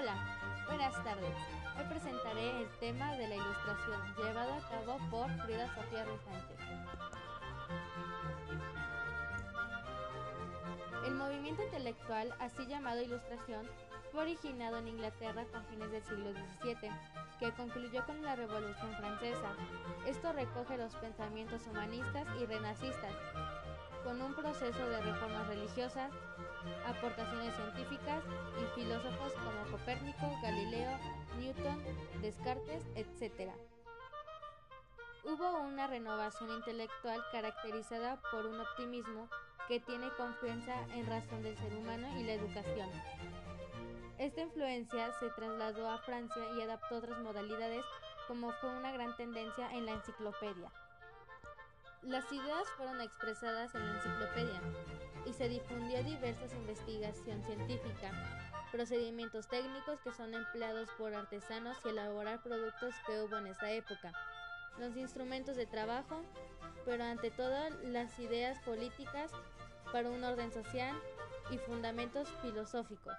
Hola, buenas tardes. Hoy presentaré el tema de la ilustración, llevado a cabo por Frida Sofía Ruiz. El movimiento intelectual, así llamado ilustración, fue originado en Inglaterra a fines del siglo XVII, que concluyó con la Revolución Francesa. Esto recoge los pensamientos humanistas y renacistas, con un proceso de reformas religiosas, aportaciones científicas y Galileo, Newton, Descartes, etc. Hubo una renovación intelectual caracterizada por un optimismo que tiene confianza en razón del ser humano y la educación. Esta influencia se trasladó a Francia y adaptó otras modalidades como fue una gran tendencia en la enciclopedia. Las ideas fueron expresadas en la enciclopedia y se difundió diversas investigación científica, procedimientos técnicos que son empleados por artesanos y elaborar productos que hubo en esa época, los instrumentos de trabajo, pero ante todo las ideas políticas para un orden social y fundamentos filosóficos.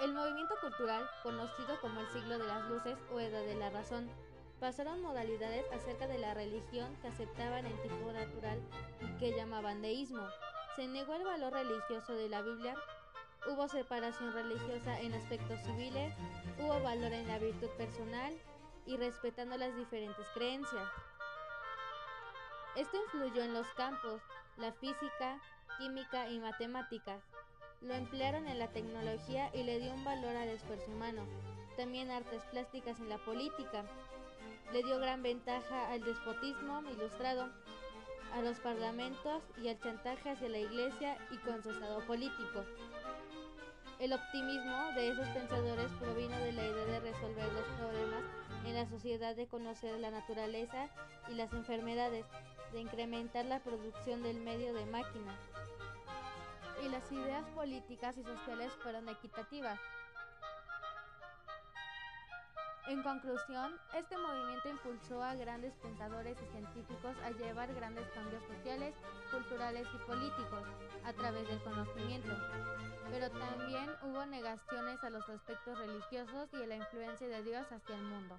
El movimiento cultural, conocido como el siglo de las luces o edad de la razón, pasaron modalidades acerca de la religión que aceptaban el tipo natural y que llamaban deísmo. Se negó el valor religioso de la Biblia, hubo separación religiosa en aspectos civiles, hubo valor en la virtud personal y respetando las diferentes creencias. Esto influyó en los campos, la física, química y matemáticas. Lo emplearon en la tecnología y le dio un valor al esfuerzo humano. También artes plásticas en la política, le dio gran ventaja al despotismo ilustrado, a los parlamentos y al chantaje hacia la iglesia y con su estado político. El optimismo de esos pensadores provino de la idea de resolver los problemas en la sociedad, de conocer la naturaleza y las enfermedades, de incrementar la producción del medio de máquina. Y las ideas políticas y sociales fueron equitativas. En conclusión, este movimiento impulsó a grandes pensadores y científicos a llevar grandes cambios sociales, culturales y políticos a través del conocimiento. Pero también hubo negaciones a los aspectos religiosos y a la influencia de Dios hacia el mundo.